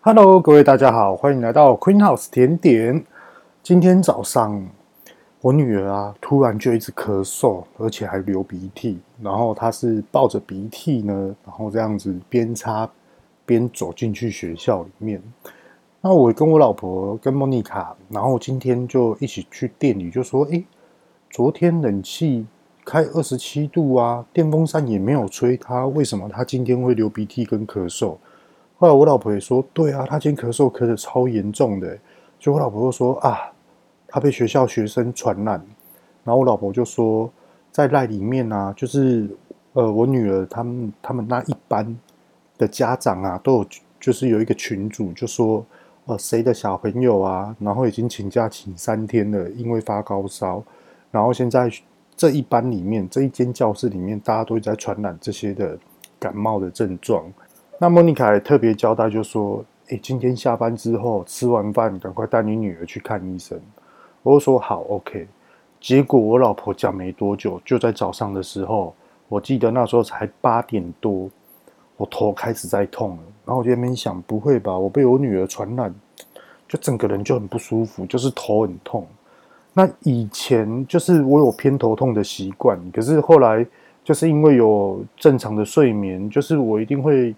Hello，各位大家好，欢迎来到 Queen House 甜点。今天早上，我女儿啊，突然就一直咳嗽，而且还流鼻涕。然后她是抱着鼻涕呢，然后这样子边擦边走进去学校里面。那我跟我老婆跟莫妮卡，然后今天就一起去店里，就说：“诶，昨天冷气开二十七度啊，电风扇也没有吹，她为什么她今天会流鼻涕跟咳嗽？”后来我老婆也说：“对啊，她今天咳嗽咳得超严重的。”就我老婆就说：“啊，她被学校学生传染。”然后我老婆就说：“在赖里面啊，就是呃，我女儿他们他们那一班的家长啊，都有就是有一个群组，就说呃，谁的小朋友啊，然后已经请假请三天了，因为发高烧，然后现在这一班里面这一间教室里面，大家都在传染这些的感冒的症状。”那莫妮卡也特别交代，就说：“诶，今天下班之后吃完饭，赶快带你女儿去看医生。”我就说：“好，OK。”结果我老婆讲没多久，就在早上的时候，我记得那时候才八点多，我头开始在痛了。然后我就在那边想：“不会吧？我被我女儿传染，就整个人就很不舒服，就是头很痛。”那以前就是我有偏头痛的习惯，可是后来就是因为有正常的睡眠，就是我一定会。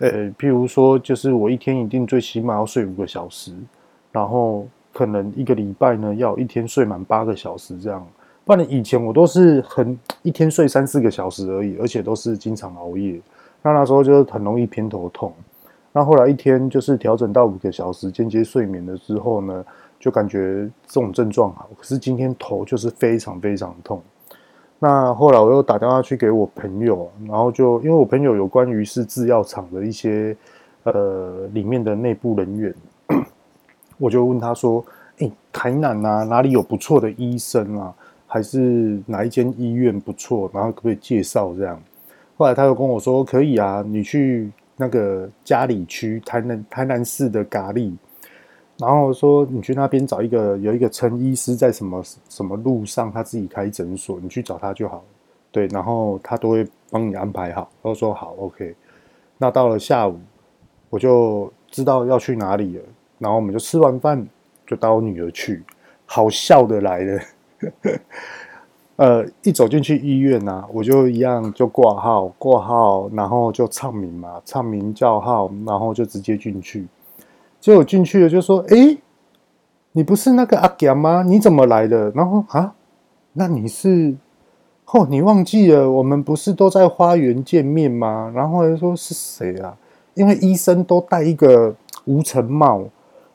呃，譬如说，就是我一天一定最起码要睡五个小时，然后可能一个礼拜呢要一天睡满八个小时这样。不然以前我都是很一天睡三四个小时而已，而且都是经常熬夜。那那时候就是很容易偏头痛。那后来一天就是调整到五个小时间接睡眠了之后呢，就感觉这种症状好。可是今天头就是非常非常痛。那后来我又打电话去给我朋友，然后就因为我朋友有关于是制药厂的一些呃里面的内部人员，我就问他说：“诶，台南啊，哪里有不错的医生啊？还是哪一间医院不错？然后可不可以介绍这样？”后来他又跟我说：“可以啊，你去那个嘉里区台南台南市的咖喱。”然后说，你去那边找一个有一个陈医师在什么什么路上，他自己开诊所，你去找他就好。对，然后他都会帮你安排好。都说好，OK。那到了下午，我就知道要去哪里了。然后我们就吃完饭，就带我女儿去。好笑的来了，呃，一走进去医院啊，我就一样就挂号，挂号，然后就唱名嘛，唱名叫号，然后就直接进去。结果进去了，就说：“哎，你不是那个阿强吗？你怎么来的？”然后啊，那你是？哦，你忘记了？我们不是都在花园见面吗？然后又说是谁啊？因为医生都戴一个无尘帽，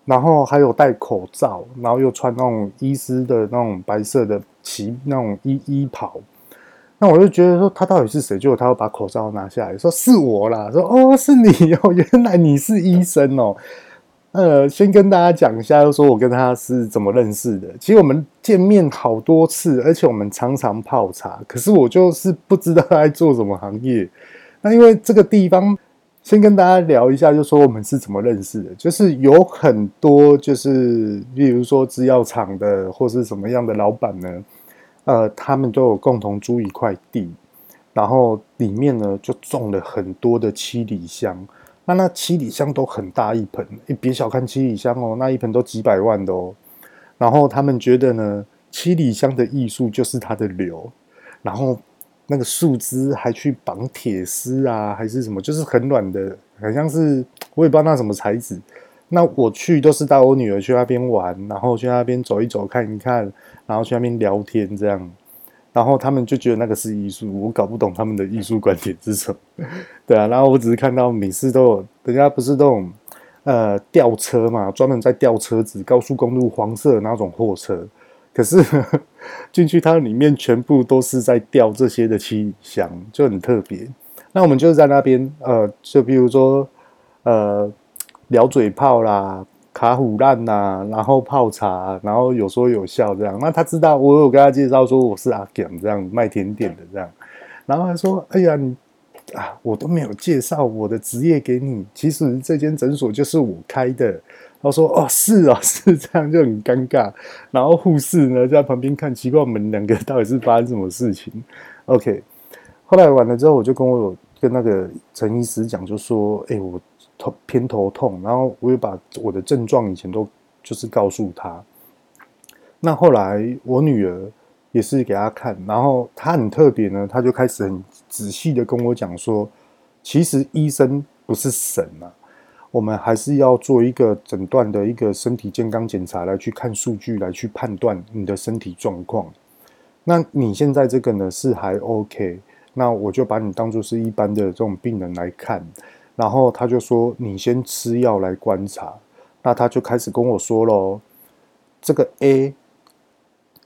然后还有戴口罩，然后又穿那种医师的那种白色的旗那种衣衣袍。那我就觉得说他到底是谁？结果他要把口罩拿下来，说是我啦。说哦，是你哦，原来你是医生哦。呃，先跟大家讲一下，就说我跟他是怎么认识的。其实我们见面好多次，而且我们常常泡茶。可是我就是不知道他在做什么行业。那因为这个地方，先跟大家聊一下，就说我们是怎么认识的。就是有很多，就是例如说制药厂的，或是什么样的老板呢，呃，他们都有共同租一块地，然后里面呢就种了很多的七里香。那那七里香都很大一盆，你别小看七里香哦，那一盆都几百万的哦。然后他们觉得呢，七里香的艺术就是它的流，然后那个树枝还去绑铁丝啊，还是什么，就是很软的，很像是我也不知道那什么材质。那我去都是带我女儿去那边玩，然后去那边走一走看一看，然后去那边聊天这样。然后他们就觉得那个是艺术，我搞不懂他们的艺术观点是什么，对啊。然后我只是看到每次都有，人家不是那种呃吊车嘛，专门在吊车子，高速公路黄色的那种货车。可是 进去它里面全部都是在吊这些的七里香，就很特别。那我们就是在那边呃，就比如说呃聊嘴炮啦。卡虎烂呐，然后泡茶，然后有说有笑这样。那他知道我有跟他介绍说我是阿强这样卖甜点的这样，然后他说：“哎呀，你啊，我都没有介绍我的职业给你。其实这间诊所就是我开的。”他说：“哦，是哦，是这样，就很尴尬。”然后护士呢在旁边看，奇怪，我们两个到底是发生什么事情？OK。后来完了之后，我就跟我有跟那个陈医师讲，就说：“哎，我。”头偏头痛，然后我也把我的症状以前都就是告诉他。那后来我女儿也是给他看，然后他很特别呢，他就开始很仔细的跟我讲说，其实医生不是神啊，我们还是要做一个诊断的一个身体健康检查来去看数据，来去判断你的身体状况。那你现在这个呢是还 OK，那我就把你当做是一般的这种病人来看，然后他就说你先吃药来观察，那他就开始跟我说喽，这个 A。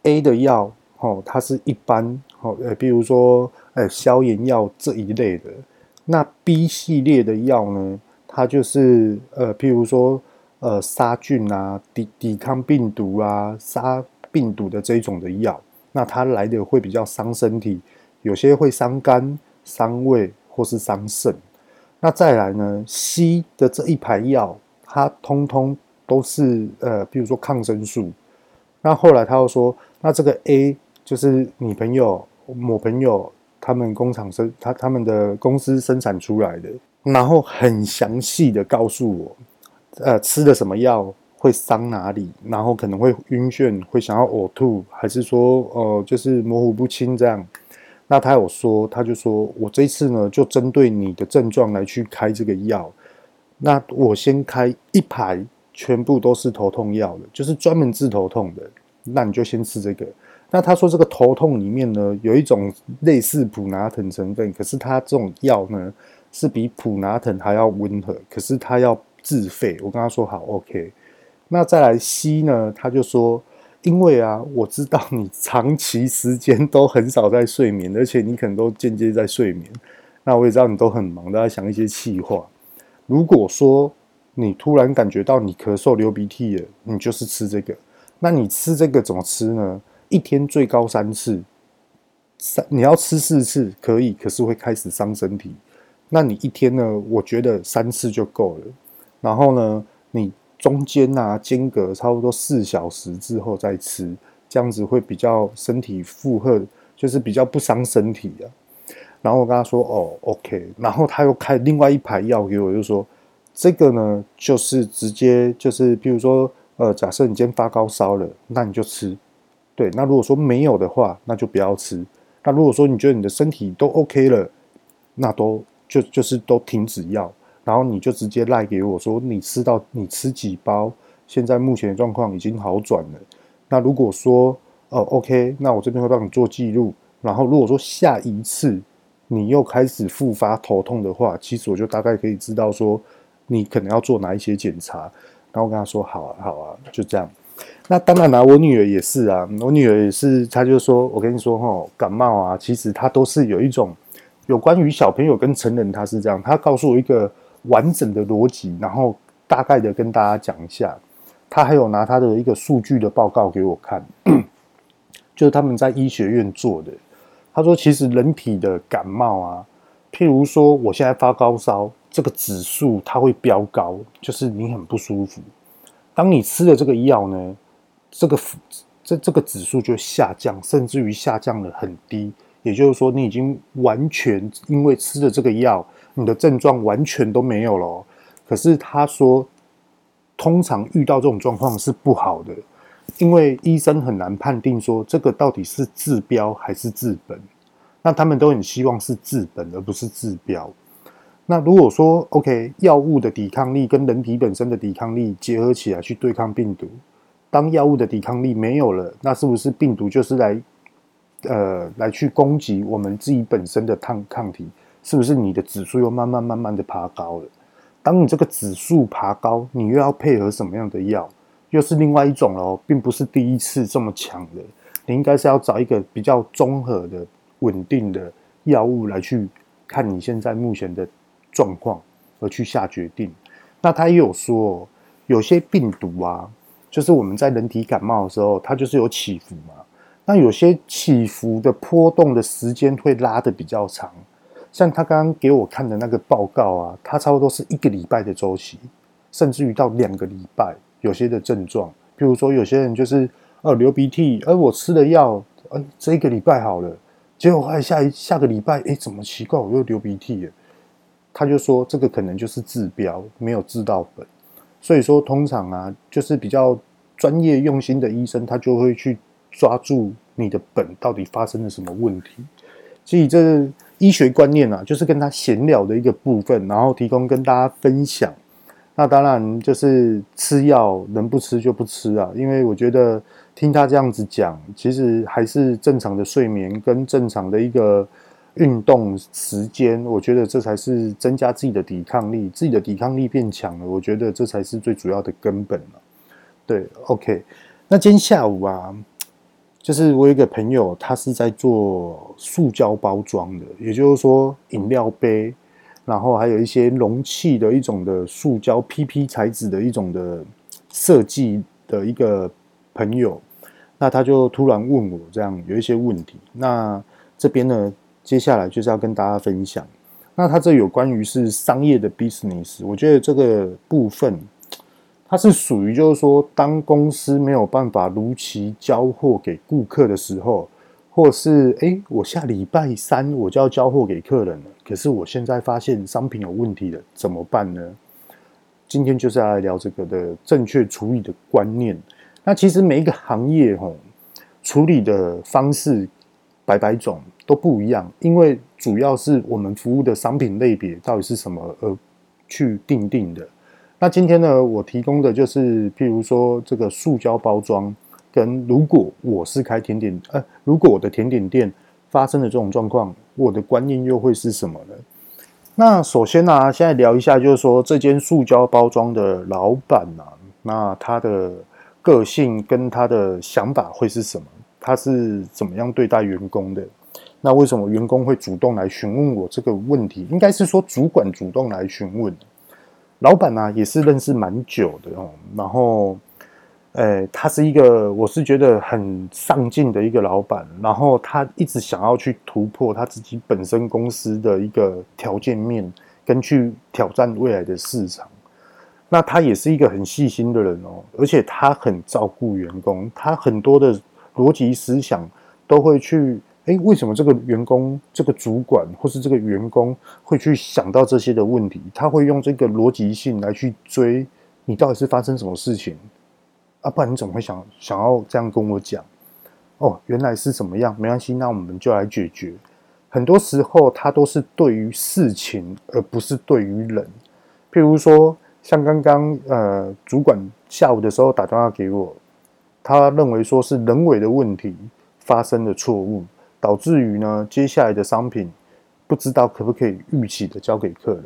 A 的药，哦，它是一般，哦，呃，比如说，呃，消炎药这一类的。那 B 系列的药呢，它就是，呃，譬如说，呃，杀菌啊，抵抵抗病毒啊，杀病毒的这一种的药，那它来的会比较伤身体，有些会伤肝、伤胃或是伤肾。那再来呢，C 的这一排药，它通通都是，呃，比如说抗生素。那后来他又说。那这个 A 就是你朋友、某朋友他们工厂生他他们的公司生产出来的，然后很详细的告诉我，呃，吃的什么药会伤哪里，然后可能会晕眩，会想要呕吐，还是说呃就是模糊不清这样。那他有说，他就说我这次呢就针对你的症状来去开这个药。那我先开一排，全部都是头痛药的，就是专门治头痛的。那你就先吃这个。那他说这个头痛里面呢，有一种类似普拿疼成分，可是它这种药呢是比普拿疼还要温和，可是它要自费。我跟他说好，OK。那再来 C 呢，他就说，因为啊，我知道你长期时间都很少在睡眠，而且你可能都间接在睡眠。那我也知道你都很忙，都在想一些气话。如果说你突然感觉到你咳嗽、流鼻涕了，你就是吃这个。那你吃这个怎么吃呢？一天最高三次，三你要吃四次可以，可是会开始伤身体。那你一天呢？我觉得三次就够了。然后呢，你中间啊间隔差不多四小时之后再吃，这样子会比较身体负荷，就是比较不伤身体啊。然后我跟他说：“哦，OK。”然后他又开另外一排药给我，就说：“这个呢，就是直接就是，比如说。”呃，假设你今天发高烧了，那你就吃。对，那如果说没有的话，那就不要吃。那如果说你觉得你的身体都 OK 了，那都就就是都停止药，然后你就直接赖给我说你吃到你吃几包，现在目前的状况已经好转了。那如果说哦 OK，那我这边会帮你做记录。然后如果说下一次你又开始复发头痛的话，其实我就大概可以知道说你可能要做哪一些检查。然后我跟他说：“好啊，好啊，就这样。”那当然啦，我女儿也是啊。我女儿也是，她就说：“我跟你说哈，感冒啊，其实它都是有一种有关于小朋友跟成人，她是这样。她告诉我一个完整的逻辑，然后大概的跟大家讲一下。他还有拿他的一个数据的报告给我看，就是他们在医学院做的。他说，其实人体的感冒啊，譬如说我现在发高烧。”这个指数它会飙高，就是你很不舒服。当你吃了这个药呢，这个这这个指数就下降，甚至于下降了很低。也就是说，你已经完全因为吃了这个药，你的症状完全都没有了。可是他说，通常遇到这种状况是不好的，因为医生很难判定说这个到底是治标还是治本。那他们都很希望是治本，而不是治标。那如果说 OK，药物的抵抗力跟人体本身的抵抗力结合起来去对抗病毒，当药物的抵抗力没有了，那是不是病毒就是来呃来去攻击我们自己本身的抗抗体？是不是你的指数又慢慢慢慢的爬高了？当你这个指数爬高，你又要配合什么样的药？又是另外一种喽，并不是第一次这么强的。你应该是要找一个比较综合的、稳定的药物来去看你现在目前的。状况而去下决定，那他也有说，有些病毒啊，就是我们在人体感冒的时候，它就是有起伏嘛。那有些起伏的波动的时间会拉得比较长，像他刚刚给我看的那个报告啊，它差不多是一个礼拜的周期，甚至于到两个礼拜。有些的症状，譬如说有些人就是呃流鼻涕，而我吃了药，呃这一个礼拜好了，结果后来下一下个礼拜，哎，怎么奇怪，我又流鼻涕了。他就说这个可能就是治标，没有治到本。所以说，通常啊，就是比较专业用心的医生，他就会去抓住你的本到底发生了什么问题。所以这医学观念啊，就是跟他闲聊的一个部分，然后提供跟大家分享。那当然就是吃药能不吃就不吃啊，因为我觉得听他这样子讲，其实还是正常的睡眠跟正常的一个运动时间，我觉得这才是增加自己的抵抗力，自己的抵抗力变强了，我觉得这才是最主要的根本了。对，OK，那今天下午啊。就是我有一个朋友，他是在做塑胶包装的，也就是说饮料杯，然后还有一些容器的一种的塑胶 PP 材质的一种的设计的一个朋友，那他就突然问我这样有一些问题，那这边呢，接下来就是要跟大家分享，那他这有关于是商业的 business，我觉得这个部分。它是属于，就是说，当公司没有办法如期交货给顾客的时候，或是诶，我下礼拜三我就要交货给客人了，可是我现在发现商品有问题了，怎么办呢？今天就是要来聊这个的正确处理的观念。那其实每一个行业吼，处理的方式百百种都不一样，因为主要是我们服务的商品类别到底是什么而去定定的。那今天呢，我提供的就是，譬如说这个塑胶包装，跟如果我是开甜点，呃，如果我的甜点店发生了这种状况，我的观念又会是什么呢？那首先呢、现在聊一下，就是说这间塑胶包装的老板啊，那他的个性跟他的想法会是什么？他是怎么样对待员工的？那为什么员工会主动来询问我这个问题？应该是说主管主动来询问。老板呢、啊、也是认识蛮久的哦，然后，呃，他是一个我是觉得很上进的一个老板，然后他一直想要去突破他自己本身公司的一个条件面，跟去挑战未来的市场。那他也是一个很细心的人哦，而且他很照顾员工，他很多的逻辑思想都会去。哎，为什么这个员工、这个主管或是这个员工会去想到这些的问题？他会用这个逻辑性来去追你到底是发生什么事情啊？不然你怎么会想想要这样跟我讲？哦，原来是怎么样？没关系，那我们就来解决。很多时候他都是对于事情，而不是对于人。譬如说，像刚刚呃，主管下午的时候打电话给我，他认为说是人为的问题发生的错误。导致于呢，接下来的商品不知道可不可以预期的交给客人。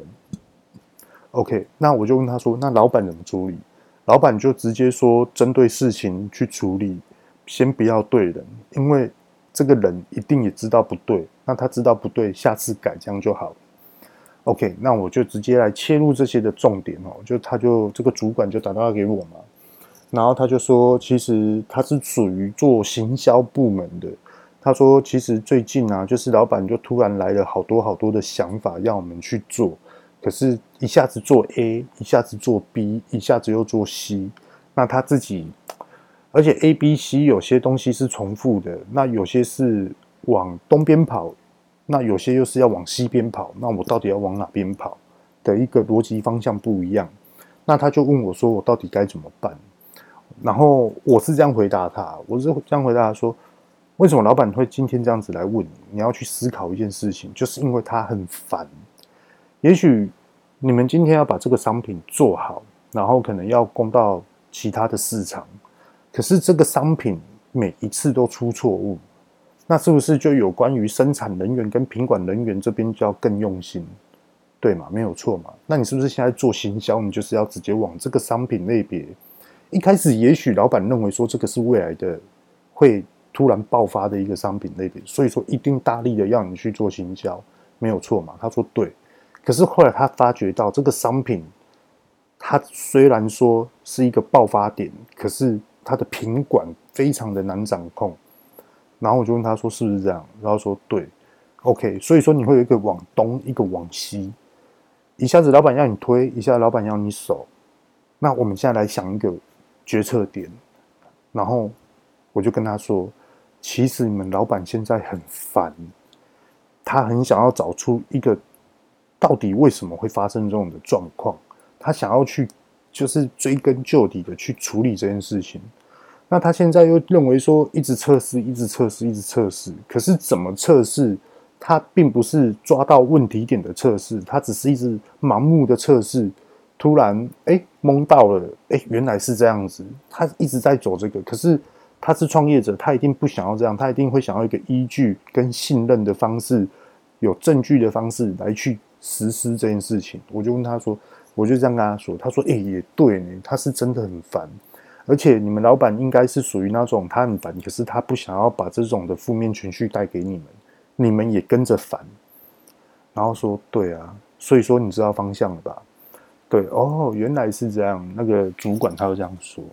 OK，那我就问他说：“那老板怎么处理？”老板就直接说：“针对事情去处理，先不要对人，因为这个人一定也知道不对。那他知道不对，下次改这样就好。”OK，那我就直接来切入这些的重点哦。就他就这个主管就打电话给我嘛，然后他就说：“其实他是属于做行销部门的。”他说：“其实最近啊，就是老板就突然来了好多好多的想法要我们去做，可是一下子做 A，一下子做 B，一下子又做 C。那他自己，而且 A、B、C 有些东西是重复的，那有些是往东边跑，那有些又是要往西边跑。那我到底要往哪边跑的一个逻辑方向不一样？那他就问我说：我到底该怎么办？然后我是这样回答他，我是这样回答他说。”为什么老板会今天这样子来问你？你要去思考一件事情，就是因为他很烦。也许你们今天要把这个商品做好，然后可能要供到其他的市场，可是这个商品每一次都出错误，那是不是就有关于生产人员跟品管人员这边就要更用心，对吗？没有错嘛？那你是不是现在做行销，你就是要直接往这个商品类别？一开始也许老板认为说这个是未来的会。突然爆发的一个商品类别，所以说一定大力的要你去做行销，没有错嘛？他说对，可是后来他发觉到这个商品，它虽然说是一个爆发点，可是它的品管非常的难掌控。然后我就问他说是不是这样？然后说对，OK，所以说你会有一个往东，一个往西，一下子老板要你推，一下子老板要你守。那我们现在来想一个决策点，然后我就跟他说。其实你们老板现在很烦，他很想要找出一个到底为什么会发生这种的状况？他想要去就是追根究底的去处理这件事情。那他现在又认为说，一直测试，一直测试，一直测试。可是怎么测试？他并不是抓到问题点的测试，他只是一直盲目的测试。突然，哎，懵到了，哎，原来是这样子。他一直在走这个，可是他是创业者，他一定不想要这样，他一定会想要一个依据跟信任的方式，有证据的方式来去实施这件事情。我就问他说，我就这样跟他说，他说，哎，也对呢，他是真的很烦，而且你们老板应该是属于那种他很烦，可是他不想要把这种的负面情绪带给你们，你们也跟着烦。然后说，对啊，所以说你知道方向了吧？对哦，原来是这样。那个主管他就这样说，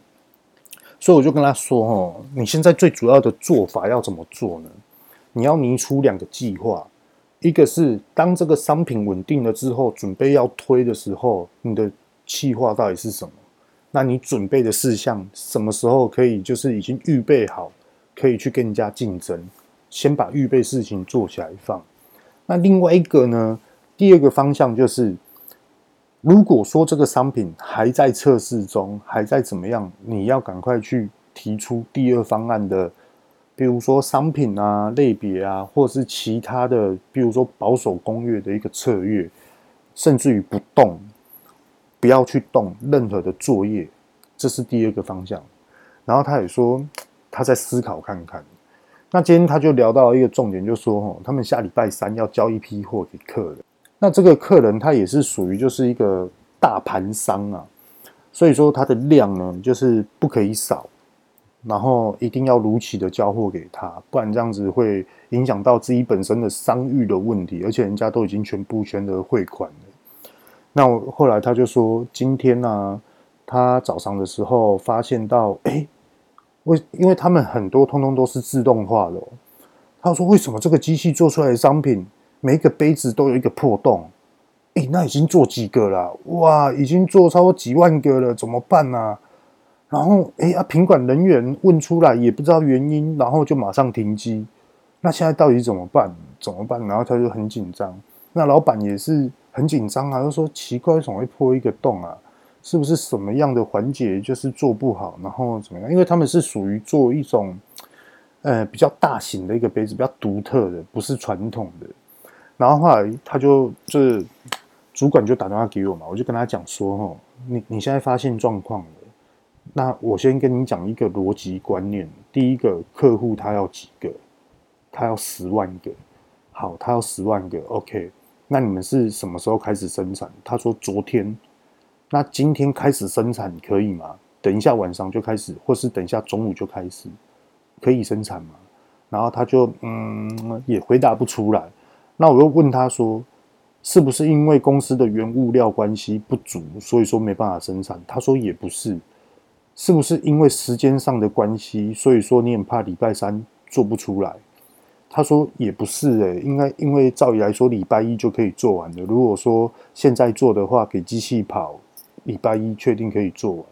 所以我就跟他说：“哦，你现在最主要的做法要怎么做呢？你要拟出两个计划，一个是当这个商品稳定了之后，准备要推的时候，你的计划到底是什么？那你准备的事项什么时候可以就是已经预备好，可以去跟人家竞争？先把预备事情做起来放。那另外一个呢，第二个方向就是。”如果说这个商品还在测试中，还在怎么样，你要赶快去提出第二方案的，比如说商品啊、类别啊，或者是其他的，比如说保守攻略的一个策略，甚至于不动，不要去动任何的作业，这是第二个方向。然后他也说他在思考看看。那今天他就聊到一个重点，就说哦，他们下礼拜三要交一批货给客人。那这个客人他也是属于就是一个大盘商啊，所以说他的量呢就是不可以少，然后一定要如期的交货给他，不然这样子会影响到自己本身的商誉的问题，而且人家都已经全部全额汇款了。那我后来他就说，今天呢、他早上的时候发现到，哎，为因为他们很多通通都是自动化的、他说为什么这个机器做出来的商品？每一个杯子都有一个破洞，诶，那已经做几个了？哇，已经做超过几万个了，怎么办呢、啊？然后，诶，啊，品管人员问出来也不知道原因，然后就马上停机。那现在到底怎么办？怎么办？然后他就很紧张。那老板也是很紧张啊，就说奇怪，为什么会破一个洞啊？是不是什么样的环节就是做不好？然后怎么样？因为他们是属于做一种，呃，比较大型的一个杯子，比较独特的，不是传统的。然后后来他就就是主管就打电话给我嘛，我就跟他讲说：“哦，你你现在发现状况了，那我先跟你讲一个逻辑观念。第一个客户他要几个？他要十万个。好，他要十万个。OK，那你们是什么时候开始生产？他说昨天。那今天开始生产可以吗？等一下晚上就开始，或是等一下中午就开始，可以生产吗？然后他就嗯也回答不出来。”那我又问他说，是不是因为公司的原物料关系不足，所以说没办法生产？他说也不是，是不是因为时间上的关系，所以说你很怕礼拜三做不出来？他说也不是诶、应该因为照理来说礼拜一就可以做完了。如果说现在做的话，给机器跑，礼拜一确定可以做完。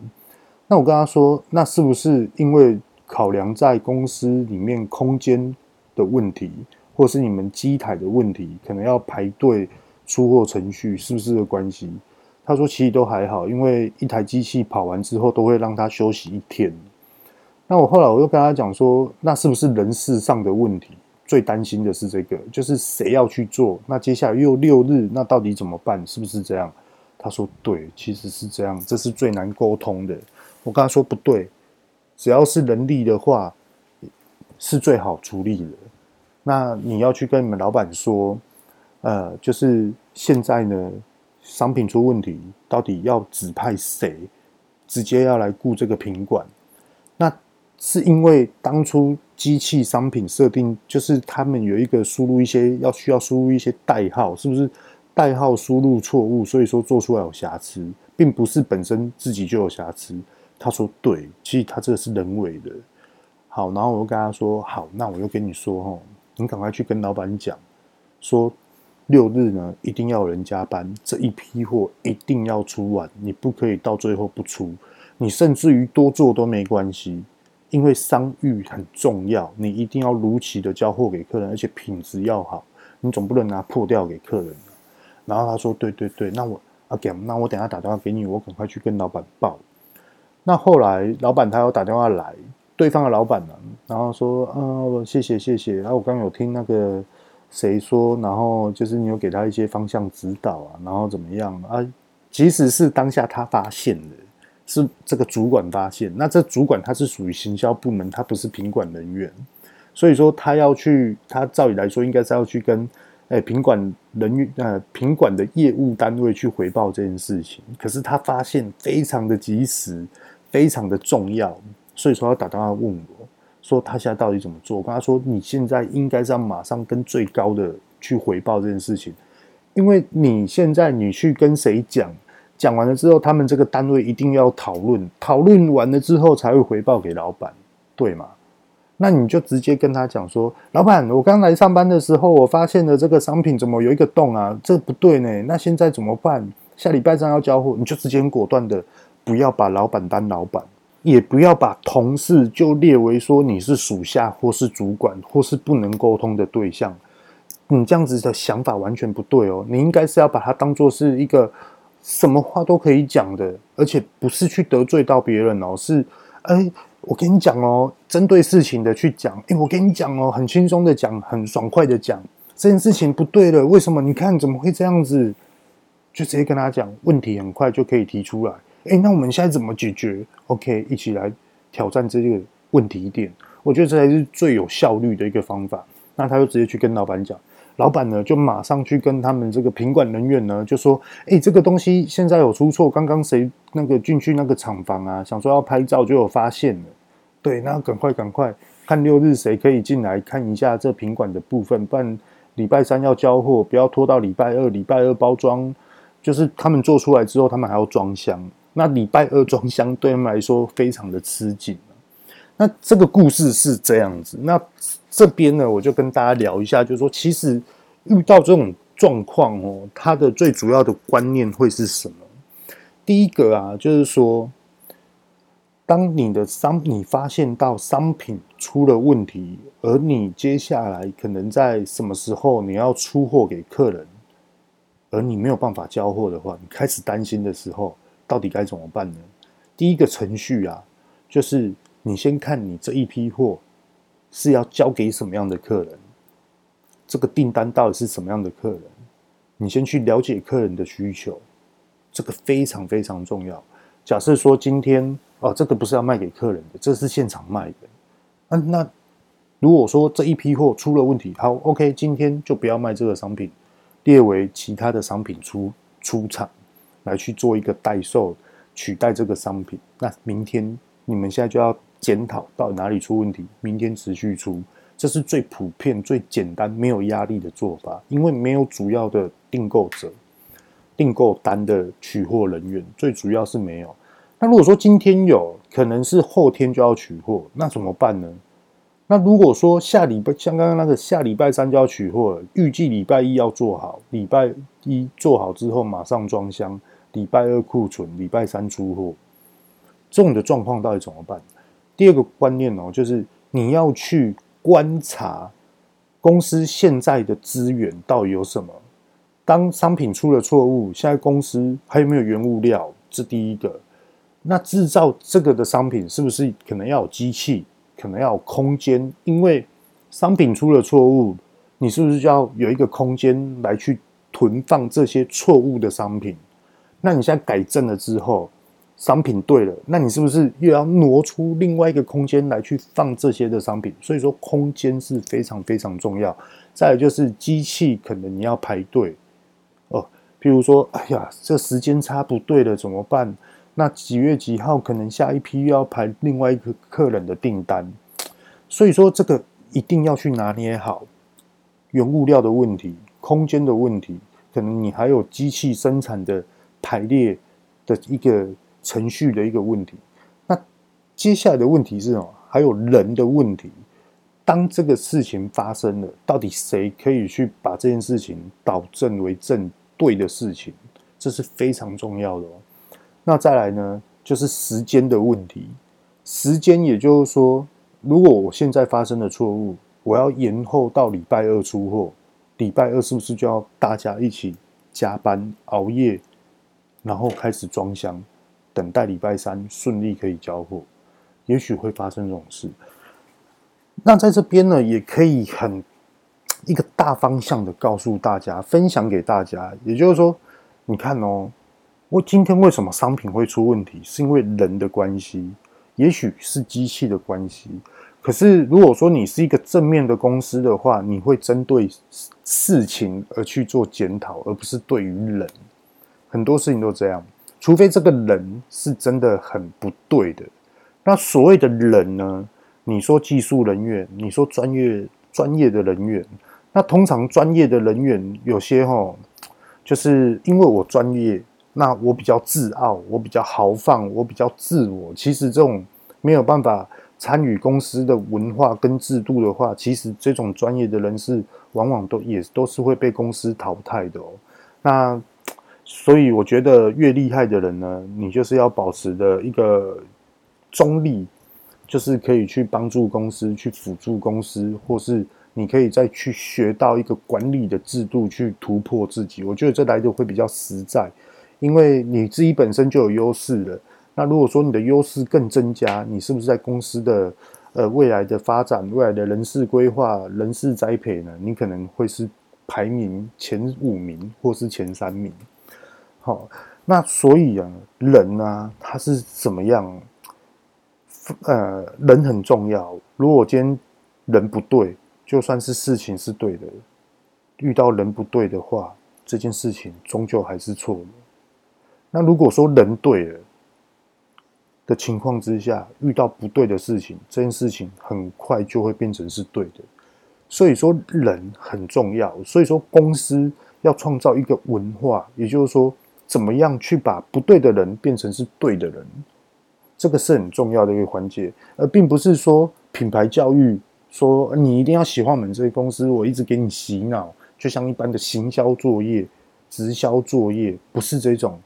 那我跟他说，那是不是因为考量在公司里面空间的问题？或是你们机台的问题，可能要排队出货程序，是不是的关系？他说其实都还好，因为一台机器跑完之后都会让他休息一天。那我后来我又跟他讲说，那是不是人事上的问题？最担心的是这个，就是谁要去做？那接下来又六日，那到底怎么办？是不是这样？他说对，其实是这样，这是最难沟通的。我跟他说不对，只要是人力的话，是最好处理的。那你要去跟你们老板说，呃，就是现在呢，商品出问题，到底要指派谁，直接要来顾这个品管？那是因为当初机器商品设定，就是他们有一个输入一些要需要输入一些代号，是不是代号输入错误，所以说做出来有瑕疵，并不是本身自己就有瑕疵。他说对，其实他这个是人为的。好，然后我又跟他说，好，那我又跟你说哈。你赶快去跟老板讲，说六日呢一定要有人加班，这一批货一定要出完，你不可以到最后不出，你甚至于多做都没关系，因为商誉很重要，你一定要如期的交货给客人，而且品质要好，你总不能拿破掉给客人。然后他说：“对对对，那我阿给，那我等下打电话给你，我赶快去跟老板报。”那后来老板他又打电话来，对方的老板呢，然后说：“啊，谢谢谢谢。”然后我刚有听那个谁说，然后就是你有给他一些方向指导啊，然后怎么样啊？即使是当下他发现的，是这个主管发现。那这主管他是属于行销部门，他不是品管人员，所以说他要去，他照理来说应该是要去跟。哎，品管人员呃，品管的业务单位去回报这件事情，可是他发现非常的及时，非常的重要，所以说他打电话问我，说他现在到底怎么做？我跟他说，你现在应该是要马上跟最高的去回报这件事情，因为你现在你去跟谁讲，讲完了之后，他们这个单位一定要讨论，讨论完了之后才会回报给老板，对吗？那你就直接跟他讲说，老板，我刚来上班的时候，我发现了这个商品怎么有一个洞啊？这不对呢。那现在怎么办？下礼拜三要交货，你就直接果断的，不要把老板当老板，也不要把同事就列为说你是属下或是主管或是不能沟通的对象。你这样子的想法完全不对哦。你应该是要把它当做是一个什么话都可以讲的，而且不是去得罪到别人哦，是哎。我跟你讲哦，针对事情的去讲。诶，我跟你讲哦，很轻松的讲，很爽快的讲。这件事情不对了，为什么？你看怎么会这样子？就直接跟他讲，问题很快就可以提出来。诶，那我们现在怎么解决？OK，一起来挑战这个问题点。我觉得这才是最有效率的一个方法。那他就直接去跟老板讲。老板呢，就马上去跟他们这个品管人员呢，就说：“哎，这个东西现在有出错，刚刚谁那个进去那个厂房啊，想说要拍照就有发现了。对，那赶快赶快看六日谁可以进来看一下这品管的部分，不然礼拜三要交货，不要拖到礼拜二。礼拜二包装，就是他们做出来之后，他们还要装箱。那礼拜二装箱对来说非常的吃紧。那这个故事是这样子，那。”这边呢，我就跟大家聊一下，就是说，其实遇到这种状况哦，它的最主要的观念会是什么？第一个啊，就是说，当你的商你发现到商品出了问题，而你接下来可能在什么时候你要出货给客人，而你没有办法交货的话，你开始担心的时候，到底该怎么办呢？第一个程序啊，就是你先看你这一批货。是要交给什么样的客人？这个订单到底是什么样的客人？你先去了解客人的需求，这个非常非常重要。假设说今天哦，这个不是要卖给客人的，这是现场卖的。那那如果说这一批货出了问题，好，OK，今天就不要卖这个商品，列为其他的商品出出厂来去做一个代售，取代这个商品。那明天你们现在就要。检讨到底哪里出问题，明天持续出，这是最普遍、最简单、没有压力的做法。因为没有主要的订购者、订购单的取货人员，最主要是没有。那如果说今天有可能是后天就要取货，那怎么办呢？那如果说下礼拜像刚刚那个下礼拜三就要取货了，预计礼拜一要做好，礼拜一做好之后马上装箱，礼拜二库存，礼拜三出货，这种的状况到底怎么办？第二个观念哦，就是你要去观察公司现在的资源到底有什么。当商品出了错误，现在公司还有没有原物料？这第一个。那制造这个的商品是不是可能要有机器，可能要有空间？因为商品出了错误，你是不是就要有一个空间来去囤放这些错误的商品？那你现在改正了之后。商品对了，那你是不是又要挪出另外一个空间来去放这些的商品？所以说空间是非常非常重要。再来就是机器，可能你要排队哦。譬如说，哎呀，这时间差不对了，怎么办？那几月几号可能下一批又要排另外一个客人的订单？所以说这个一定要去拿捏好原物料的问题、空间的问题，可能你还有机器生产的排列的一个。程序的一个问题，那接下来的问题是什么？还有人的问题。当这个事情发生了，到底谁可以去把这件事情导正为正对的事情？这是非常重要的哦。那再来呢，就是时间的问题。时间也就是说，如果我现在发生了错误，我要延后到礼拜二出货，礼拜二是不是就要大家一起加班熬夜，然后开始装箱，等待礼拜三顺利可以交货，也许会发生这种事。那在这边呢，也可以很一个大方向的告诉大家，分享给大家。也就是说，你看哦，我今天为什么商品会出问题，是因为人的关系，也许是机器的关系。可是如果说你是一个正面的公司的话，你会针对事情而去做检讨，而不是对于人。很多事情都这样，除非这个人是真的很不对的。那所谓的人呢？你说技术人员，你说专业专业的人员，那通常专业的人员有些齁，就是因为我专业，那我比较自傲，我比较豪放，我比较自我。其实这种没有办法参与公司的文化跟制度的话，其实这种专业的人士往往都也都是会被公司淘汰的哦。那所以我觉得越厉害的人呢，你就是要保持的一个中立。就是可以去帮助公司，去辅助公司，或是你可以再去学到一个管理的制度，去突破自己。我觉得这来的会比较实在，因为你自己本身就有优势了。那如果说你的优势更增加，你是不是在公司的呃未来的发展、未来的人事规划、人事栽培呢？你可能会是排名前五名，或是前三名。好，那所以啊，人呢、啊，他是怎么样？呃，人很重要。如果今天人不对，就算是事情是对的，遇到人不对的话，这件事情终究还是错的。那如果说人对了的情况之下，遇到不对的事情，这件事情很快就会变成是对的。所以说人很重要。所以说公司要创造一个文化，也就是说，怎么样去把不对的人变成是对的人。这个是很重要的一个环节，而并不是说品牌教育，说你一定要喜欢我们这个公司，我一直给你洗脑，就像一般的行销作业、直销作业，不是这种，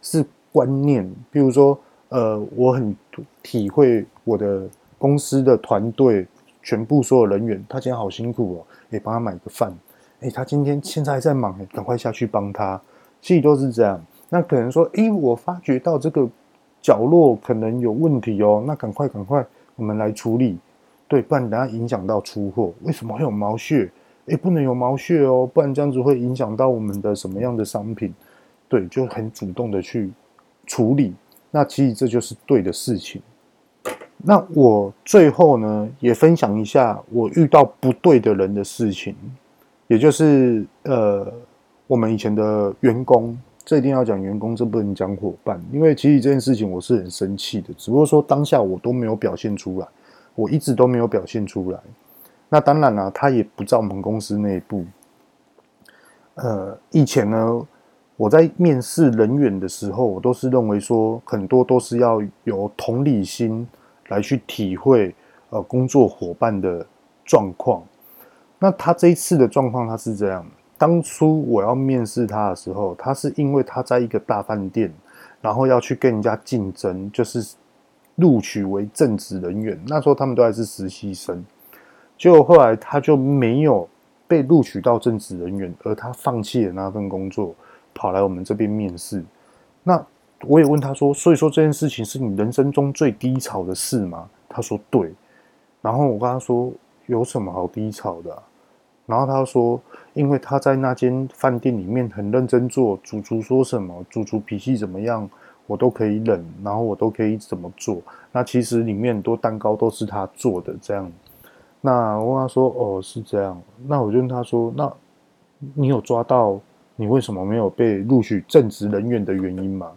是观念。比如说，呃，我很体会我的公司的团队全部所有人员，他今天好辛苦哦，诶，帮他买个饭，诶，他今天现在还在忙，赶快下去帮他，其实都是这样。那可能说，诶，我发觉到这个。角落可能有问题哦，那赶快赶快，我们来处理，对，不然等下影响到出货。为什么会有毛屑？诶，不能有毛屑哦，不然这样子会影响到我们的什么样的商品？对，就很主动的去处理。那其实这就是对的事情。那我最后呢，也分享一下我遇到不对的人的事情，也就是呃，我们以前的员工。这一定要讲员工，这不能讲伙伴，因为其实这件事情我是很生气的，只不过说当下我都没有表现出来，我一直都没有表现出来。那当然了、他也不在我们公司内部。呃，以前呢，我在面试人员的时候，我都是认为说，很多都是要有同理心来去体会呃工作伙伴的状况。那他这一次的状况，他是这样。当初我要面试他的时候，他是因为他在一个大饭店，然后要去跟人家竞争，就是录取为正职人员。那时候他们都还是实习生，结果后来他就没有被录取到正职人员，而他放弃了那份工作，跑来我们这边面试。那我也问他说：“所以说这件事情是你人生中最低潮的事吗？”他说：“对。”然后我跟他说：“有什么好低潮的？”然后他说，因为他在那间饭店里面很认真做，主厨说什么，主厨脾气怎么样，我都可以忍，然后我都可以怎么做。那其实里面很多蛋糕都是他做的，这样。那我问他说，哦，是这样。那我就问他说，那你有抓到你为什么没有被录取正职人员的原因吗？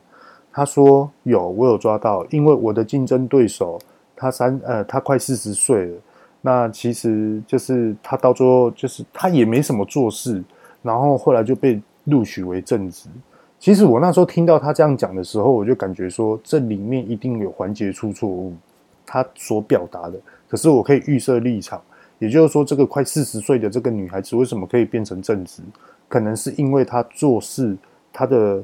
他说有，我有抓到，因为我的竞争对手他三呃，他快四十岁了。那其实就是他到最后就是他也没什么做事，然后后来就被录取为正职。其实我那时候听到他这样讲的时候，我就感觉说这里面一定有环节出错误，他所表达的。可是我可以预设立场，也就是说，这个快四十岁的这个女孩子为什么可以变成正职？可能是因为她做事，她的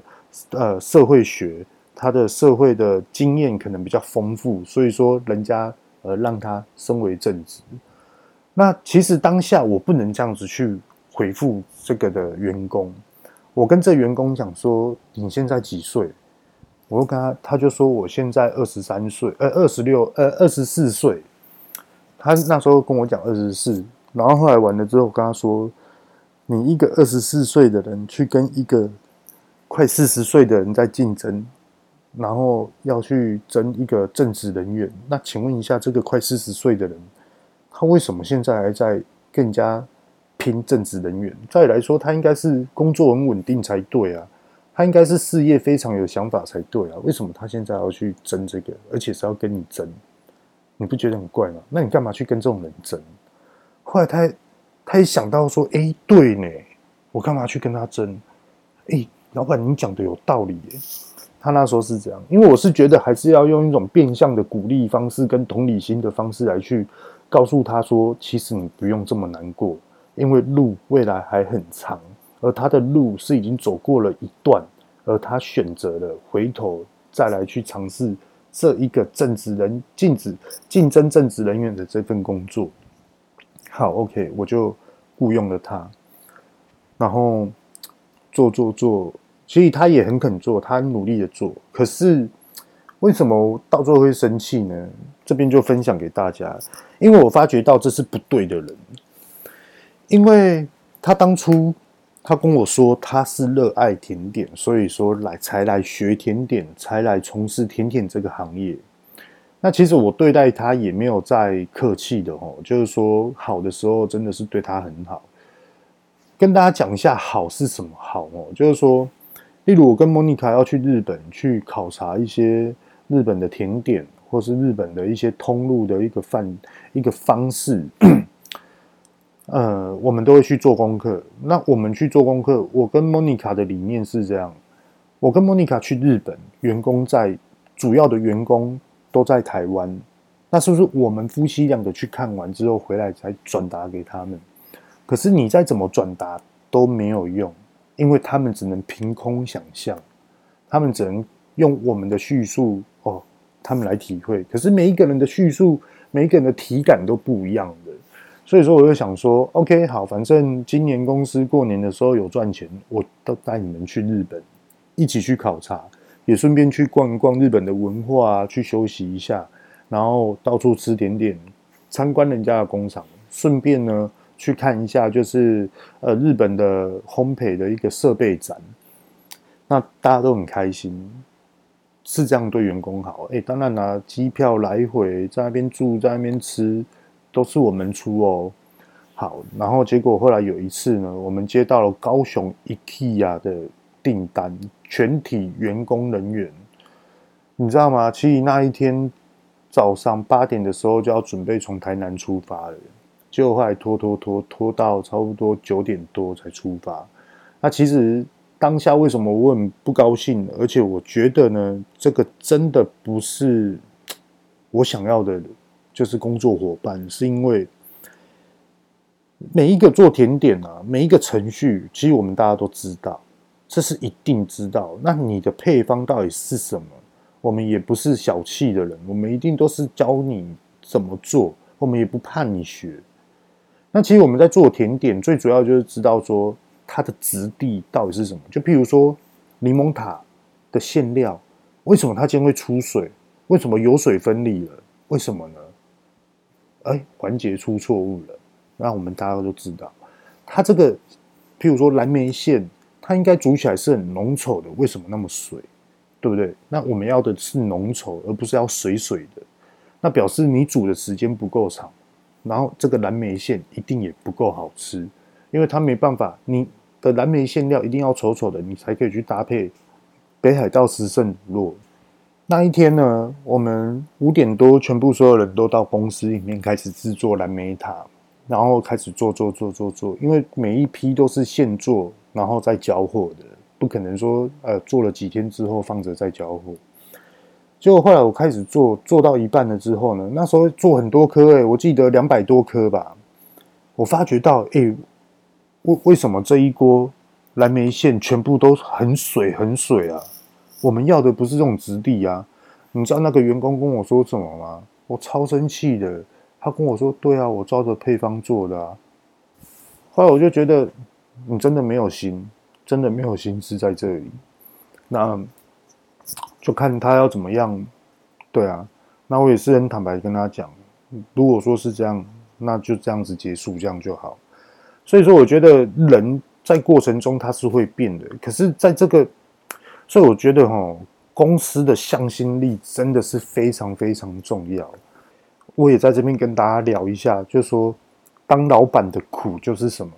呃社会学，她的社会的经验可能比较丰富，所以说人家。而让他升为正职，那其实当下我不能这样子去回复这个的员工，我跟这员工讲说，你现在几岁？我就跟他，他就说我现在二十三岁，呃，二十六，呃，二十四岁。他那时候跟我讲二十四，然后后来完了之后，我跟他说，你一个二十四岁的人去跟一个快四十岁的人在竞争，然后要去争一个正职人员，那请问一下，这个快四十岁的人，他为什么现在还在更加拼正职人员？再来说，他应该是工作很稳定才对啊。他应该是事业非常有想法才对啊，为什么他现在要去争这个，而且是要跟你争？你不觉得很怪吗？那你干嘛去跟这种人争？后来他他一想到说，哎，对呢，我干嘛去跟他争？哎，老板，你讲的有道理耶。他那时候是这样，因为我是觉得还是要用一种变相的鼓励方式跟同理心的方式来去告诉他说，其实你不用这么难过，因为路未来还很长。而他的路是已经走过了一段，而他选择了回头再来去尝试这一个正职人禁止竞争正职人员的这份工作。好，OK，我就雇佣了他，然后做做做，其实他也很肯做，他很努力的做。可是为什么到最后会生气呢？这边就分享给大家，因为我发觉到这是不对的人，因为他当初。他跟我说他是热爱甜点，所以说来才来学甜点，才来从事甜点这个行业。那其实我对待他也没有再客气的哦，就是说好的时候真的是对他很好。跟大家讲一下好是什么好哦，就是说，例如我跟莫妮卡要去日本去考察一些日本的甜点，或是日本的一些通路的一个范一个方式。呃，我们都会去做功课。那我们去做功课，我跟莫妮卡的理念是这样：我跟莫妮卡去日本，员工在主要的员工都在台湾。那是不是我们夫妻两个去看完之后回来才转达给他们？可是你再怎么转达都没有用，因为他们只能凭空想象，他们只能用我们的叙述哦，他们来体会。可是每一个人的叙述，每一个人的体感都不一样的。所以说，我就想说，OK，好，反正今年公司过年的时候有赚钱，我都带你们去日本，一起去考察，也顺便去逛一逛日本的文化，去休息一下，然后到处吃点点，参观人家的工厂，顺便呢去看一下，就是呃日本的烘焙的一个设备展。那大家都很开心，是这样对员工好。哎，当然拿机票来回，在那边住，在那边吃。都是我们出哦，好，然后结果后来有一次呢，我们接到了高雄 IKEA 的订单，全体员工人员，你知道吗？其实那一天早上八点的时候就要准备从台南出发了，结果后来拖拖拖拖到差不多九点多才出发。那其实当下为什么我很不高兴？而且我觉得呢，这个真的不是我想要的。就是工作伙伴，是因为每一个做甜点啊，每一个程序，其实我们大家都知道，这是一定知道。那你的配方到底是什么？我们也不是小气的人，我们一定都是教你怎么做，我们也不怕你学。那其实我们在做甜点，最主要就是知道说它的质地到底是什么。就譬如说柠檬塔的馅料，为什么它今天会出水？为什么油水分离了？为什么呢？哎，环节出错误了，那我们大家都知道，它这个，譬如说蓝莓馅，它应该煮起来是很浓稠的，为什么那么水？对不对？那我们要的是浓稠，而不是要水水的。那表示你煮的时间不够长，然后这个蓝莓馅一定也不够好吃，因为它没办法，你的蓝莓馅料一定要丑丑的，你才可以去搭配北海道十胜乳酪。那一天呢，我们五点多，全部所有人都到公司里面开始制作蓝莓塔，然后开始做做做做做，因为每一批都是现做，然后再交货的，不可能说呃做了几天之后放着再交货。结果后来我开始做，做到一半了之后呢，那时候做很多颗诶，我记得两百多颗吧，我发觉到诶，为为什么这一锅蓝莓馅全部都很水很水啊？我们要的不是这种质地啊！你知道那个员工跟我说什么吗？我超生气的。他跟我说：“对啊，我照着配方做的啊。”后来我就觉得你真的没有心，真的没有心思在这里。那就看他要怎么样。对啊，那我也是很坦白跟他讲，如果说是这样，那就这样子结束，这样就好。所以说，我觉得人在过程中他是会变的，可是在这个，所以我觉得哈，公司的向心力真的是非常非常重要。我也在这边跟大家聊一下，就说当老板的苦就是什么？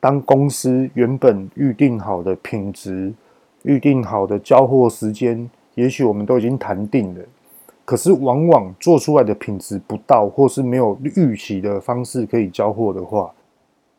当公司原本预定好的品质、预定好的交货时间，也许我们都已经谈定了。可是，往往做出来的品质不到，或是没有预期的方式可以交货的话，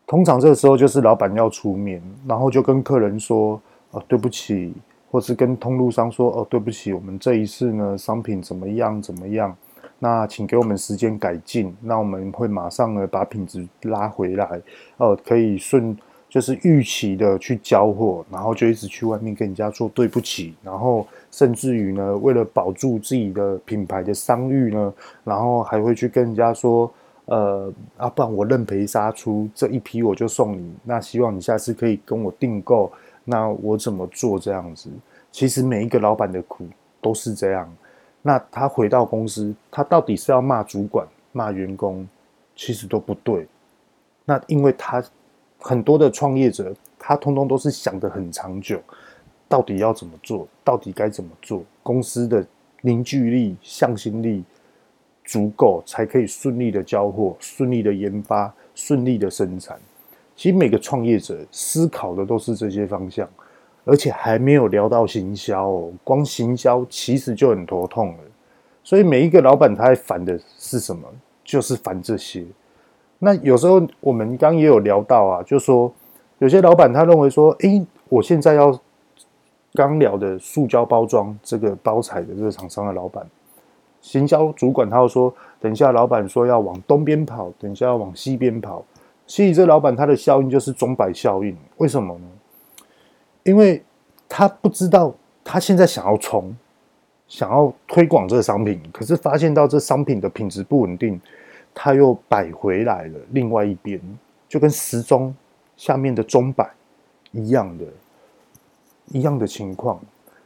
通常这个时候就是老板要出面，然后就跟客人说：“哦，对不起。”或是跟通路商说：“哦，对不起，我们这一次呢，商品怎么样怎么样？那请给我们时间改进，那我们会马上呢把品质拉回来，哦，可以顺。”就是预期的去交货，然后就一直去外面跟人家说对不起，然后甚至于呢，为了保住自己的品牌的商誉呢，然后还会去跟人家说，呃，啊，不然我认赔杀出这一批我就送你，那希望你下次可以跟我订购，那我怎么做这样子？其实每一个老板的苦都是这样，那他回到公司，他到底是要骂主管、骂员工，其实都不对，那因为他。很多的创业者，他通通都是想得很长久，到底要怎么做，到底该怎么做，公司的凝聚力、向心力足够，才可以顺利的交货、顺利的研发、顺利的生产。其实每个创业者思考的都是这些方向，而且还没有聊到行销哦，光行销其实就很头痛了。所以每一个老板他在烦的是什么？就是烦这些。那有时候我们刚也有聊到啊，就说有些老板他认为说，诶，我现在要刚聊的塑胶包装这个包材的这个厂商的老板，行销主管他又说，等一下老板说要往东边跑，等一下要往西边跑，其实这老板他的效应就是钟摆效应，为什么呢？因为他不知道他现在想要冲，想要推广这个商品，可是发现到这商品的品质不稳定。他又摆回来了，另外一边就跟时钟下面的钟摆一样的，一样的情况。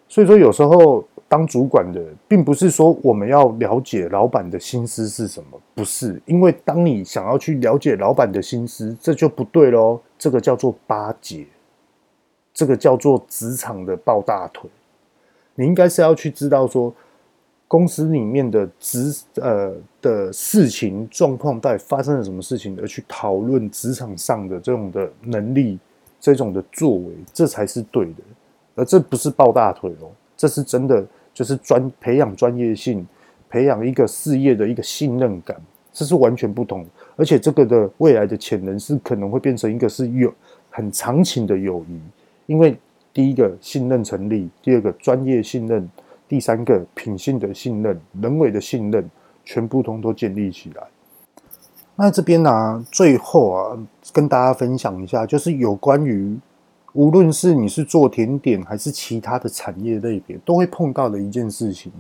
所以说，有时候当主管的，并不是说我们要了解老板的心思是什么，不是。因为当你想要去了解老板的心思，这就不对喽。这个叫做巴结，这个叫做职场的抱大腿。你应该是要去知道说。公司里面的职呃的事情状况，到底发生了什么事情，而去讨论职场上的这种的能力、这种的作为，这才是对的。而这不是抱大腿哦，这是真的，就是专培养专业性，培养一个事业的一个信任感，这是完全不同。而且这个的未来的潜能是可能会变成一个是有很长情的友谊，因为第一个信任成立，第二个专业信任。第三个品性的信任、人为的信任，全部通都建立起来。那这边呢、最后啊，跟大家分享一下，就是有关于无论是你是做甜点还是其他的产业类别，都会碰到的一件事情，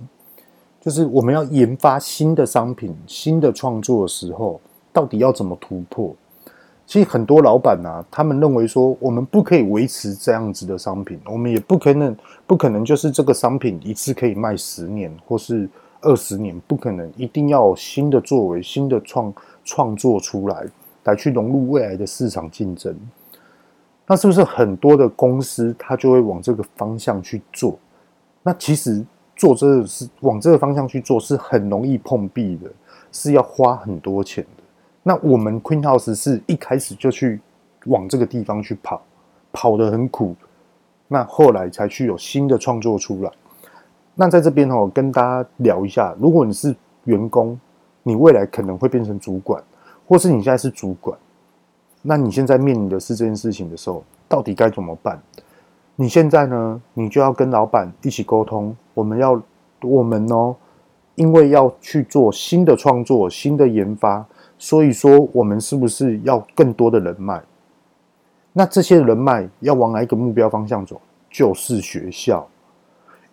就是我们要研发新的商品、新的创作的时候，到底要怎么突破？其实很多老板呢、啊，他们认为说，我们不可以维持这样子的商品，我们也不可能，不可能就是这个商品一次可以卖十年或是二十年，不可能，一定要有新的作为、新的创创作出来，来去融入未来的市场竞争。那是不是很多的公司，它就会往这个方向去做？那其实做这个是往这个方向去做，是很容易碰壁的，是要花很多钱的。那我们 Queen House 是一开始就去往这个地方去跑，跑得很苦，那后来才去有新的创作出来。那在这边哦，跟大家聊一下，如果你是员工，你未来可能会变成主管，或是你现在是主管，那你现在面临的是这件事情的时候，到底该怎么办？你现在呢，你就要跟老板一起沟通，我们要我们哦，因为要去做新的创作、新的研发。所以说，我们是不是要更多的人脉？那这些人脉要往哪一个目标方向走？就是学校，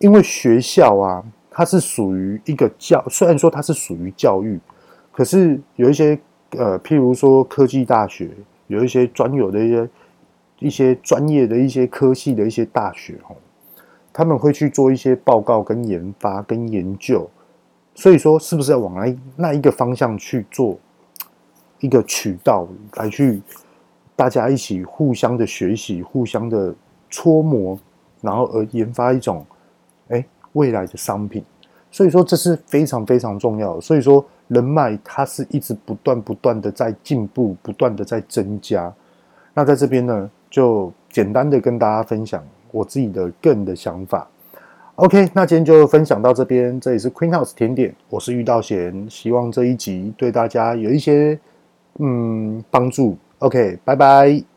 因为学校啊，它是属于一个教，虽然说它是属于教育，可是有一些呃，譬如说科技大学，有一些专有的一些一些专业的一些科系的一些大学哦，他们会去做一些报告跟研发跟研究，所以说是不是要往那那一个方向去做一个渠道来去大家一起互相的学习，互相的搓磨，然后而研发一种未来的商品。所以说这是非常非常重要的。所以说人脉它是一直不断不断的在进步，不断的在增加。那在这边呢，就简单的跟大家分享我自己的个人的想法。OK，那今天就分享到这边。这里是 Queen House 甜点，我是玉道贤，希望这一集对大家有一些嗯帮助。OK，拜拜。